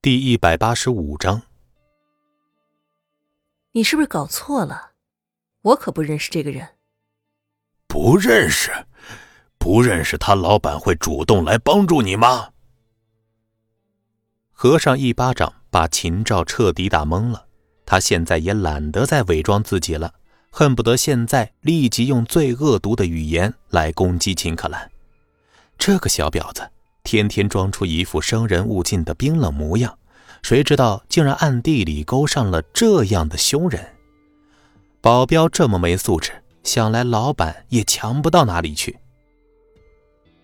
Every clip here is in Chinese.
第一百八十五章，你是不是搞错了？我可不认识这个人。不认识？不认识他老板会主动来帮助你吗？和尚一巴掌把秦照彻底打懵了，他现在也懒得再伪装自己了，恨不得现在立即用最恶毒的语言来攻击秦可兰。这个小婊子。天天装出一副生人勿近的冰冷模样，谁知道竟然暗地里勾上了这样的凶人。保镖这么没素质，想来老板也强不到哪里去。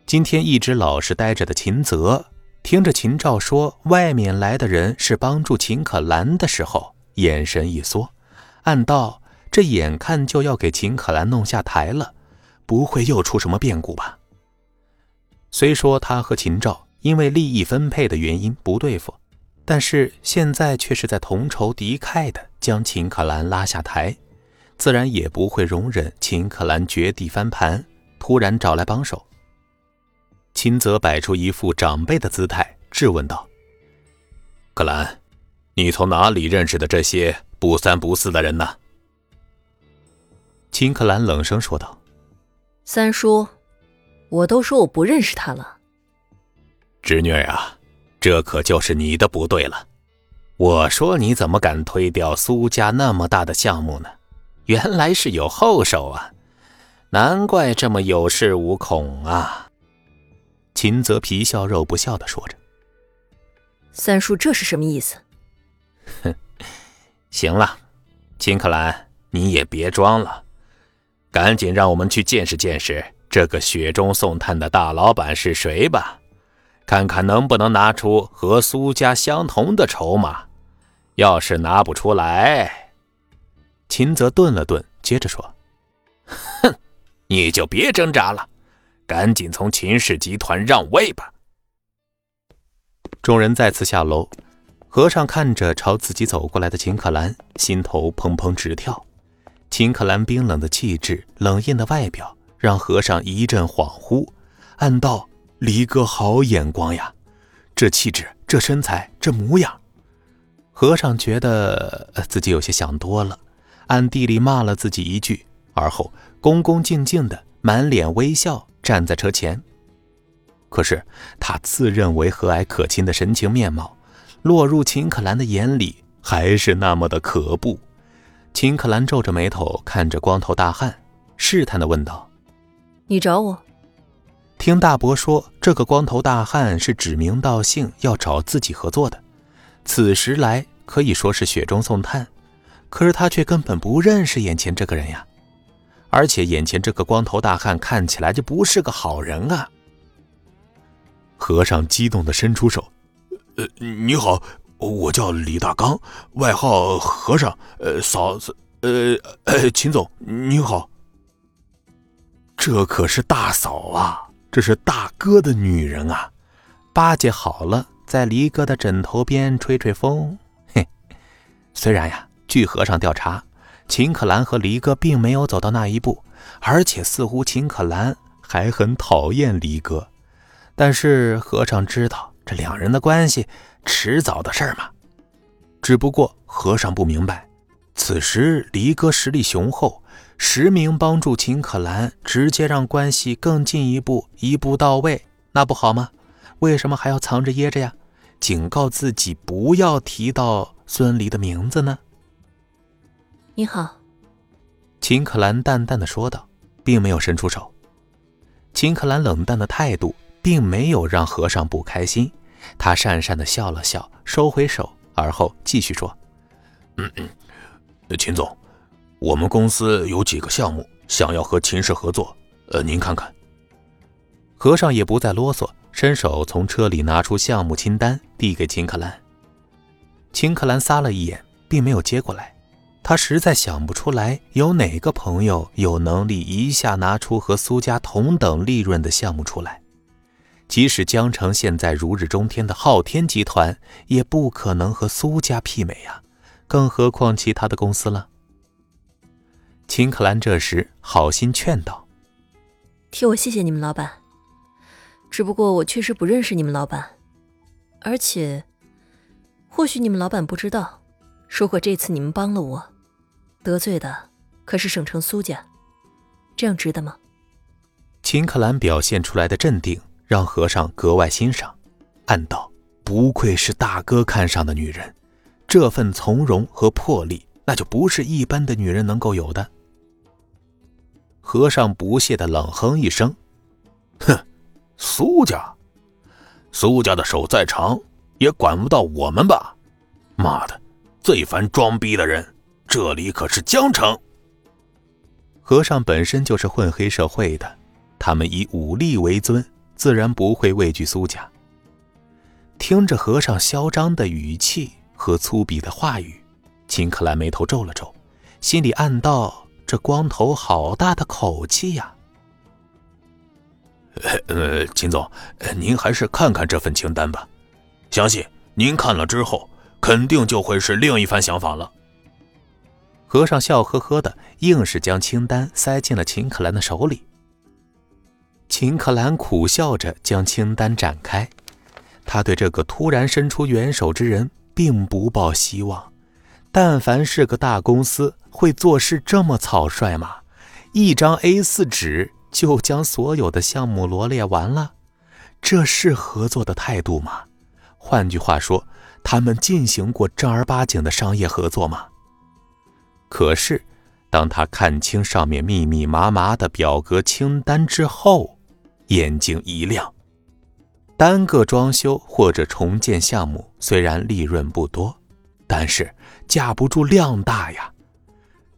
今天一直老实待着的秦泽，听着秦照说外面来的人是帮助秦可兰的时候，眼神一缩，暗道：这眼看就要给秦可兰弄下台了，不会又出什么变故吧？虽说他和秦照因为利益分配的原因不对付，但是现在却是在同仇敌忾的将秦可兰拉下台，自然也不会容忍秦可兰绝地翻盘，突然找来帮手。秦泽摆出一副长辈的姿态，质问道：“可兰，你从哪里认识的这些不三不四的人呢？”秦可兰冷声说道：“三叔。”我都说我不认识他了，侄女啊，这可就是你的不对了。我说你怎么敢推掉苏家那么大的项目呢？原来是有后手啊，难怪这么有恃无恐啊。秦泽皮笑肉不笑的说着：“三叔这是什么意思？”哼，行了，秦可兰，你也别装了，赶紧让我们去见识见识。这个雪中送炭的大老板是谁吧？看看能不能拿出和苏家相同的筹码。要是拿不出来，秦泽顿了顿，接着说：“哼，你就别挣扎了，赶紧从秦氏集团让位吧。”众人再次下楼，和尚看着朝自己走过来的秦可兰，心头砰砰直跳。秦可兰冰冷的气质，冷艳的外表。让和尚一阵恍惚，暗道：“离哥好眼光呀，这气质，这身材，这模样。”和尚觉得自己有些想多了，暗地里骂了自己一句，而后恭恭敬敬的、满脸微笑站在车前。可是他自认为和蔼可亲的神情面貌，落入秦可兰的眼里，还是那么的可怖。秦可兰皱着眉头看着光头大汉，试探的问道。你找我？听大伯说，这个光头大汉是指名道姓要找自己合作的。此时来可以说是雪中送炭，可是他却根本不认识眼前这个人呀！而且眼前这个光头大汉看起来就不是个好人啊！和尚激动的伸出手：“呃，你好，我叫李大刚，外号和尚。呃，嫂子，呃，呃，秦总，你好。”这可是大嫂啊，这是大哥的女人啊！巴结好了，在离哥的枕头边吹吹风。嘿，虽然呀，据和尚调查，秦可兰和离哥并没有走到那一步，而且似乎秦可兰还很讨厌离哥，但是和尚知道这两人的关系迟早的事儿嘛。只不过和尚不明白，此时离哥实力雄厚。实名帮助秦可兰，直接让关系更进一步，一步到位，那不好吗？为什么还要藏着掖着呀？警告自己不要提到孙离的名字呢？你好，秦可兰淡淡的说道，并没有伸出手。秦可兰冷淡的态度并没有让和尚不开心，他讪讪的笑了笑，收回手，而后继续说：“嗯嗯，秦总。”我们公司有几个项目想要和秦氏合作，呃，您看看。和尚也不再啰嗦，伸手从车里拿出项目清单，递给秦可兰。秦可兰撒了一眼，并没有接过来。他实在想不出来，有哪个朋友有能力一下拿出和苏家同等利润的项目出来。即使江城现在如日中天的昊天集团，也不可能和苏家媲美呀，更何况其他的公司了。秦可兰这时好心劝道：“替我谢谢你们老板，只不过我确实不认识你们老板，而且或许你们老板不知道，如果这次你们帮了我，得罪的可是省城苏家，这样值得吗？秦可兰表现出来的镇定让和尚格外欣赏，暗道：不愧是大哥看上的女人，这份从容和魄力，那就不是一般的女人能够有的。和尚不屑的冷哼一声：“哼，苏家，苏家的手再长，也管不到我们吧？妈的，最烦装逼的人！这里可是江城。”和尚本身就是混黑社会的，他们以武力为尊，自然不会畏惧苏家。听着和尚嚣张的语气和粗鄙的话语，秦克兰眉头皱了皱，心里暗道。这光头好大的口气呀！呃，秦总，您还是看看这份清单吧，相信您看了之后，肯定就会是另一番想法了。和尚笑呵呵的，硬是将清单塞进了秦可兰的手里。秦可兰苦笑着将清单展开，他对这个突然伸出援手之人并不抱希望。但凡是个大公司，会做事这么草率吗？一张 A4 纸就将所有的项目罗列完了，这是合作的态度吗？换句话说，他们进行过正儿八经的商业合作吗？可是，当他看清上面密密麻麻的表格清单之后，眼睛一亮。单个装修或者重建项目虽然利润不多。但是架不住量大呀！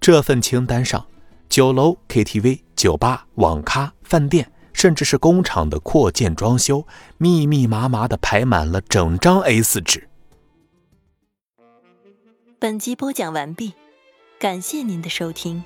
这份清单上，酒楼、KTV、酒吧、网咖、饭店，甚至是工厂的扩建装修，密密麻麻的排满了整张 A4 纸。本集播讲完毕，感谢您的收听。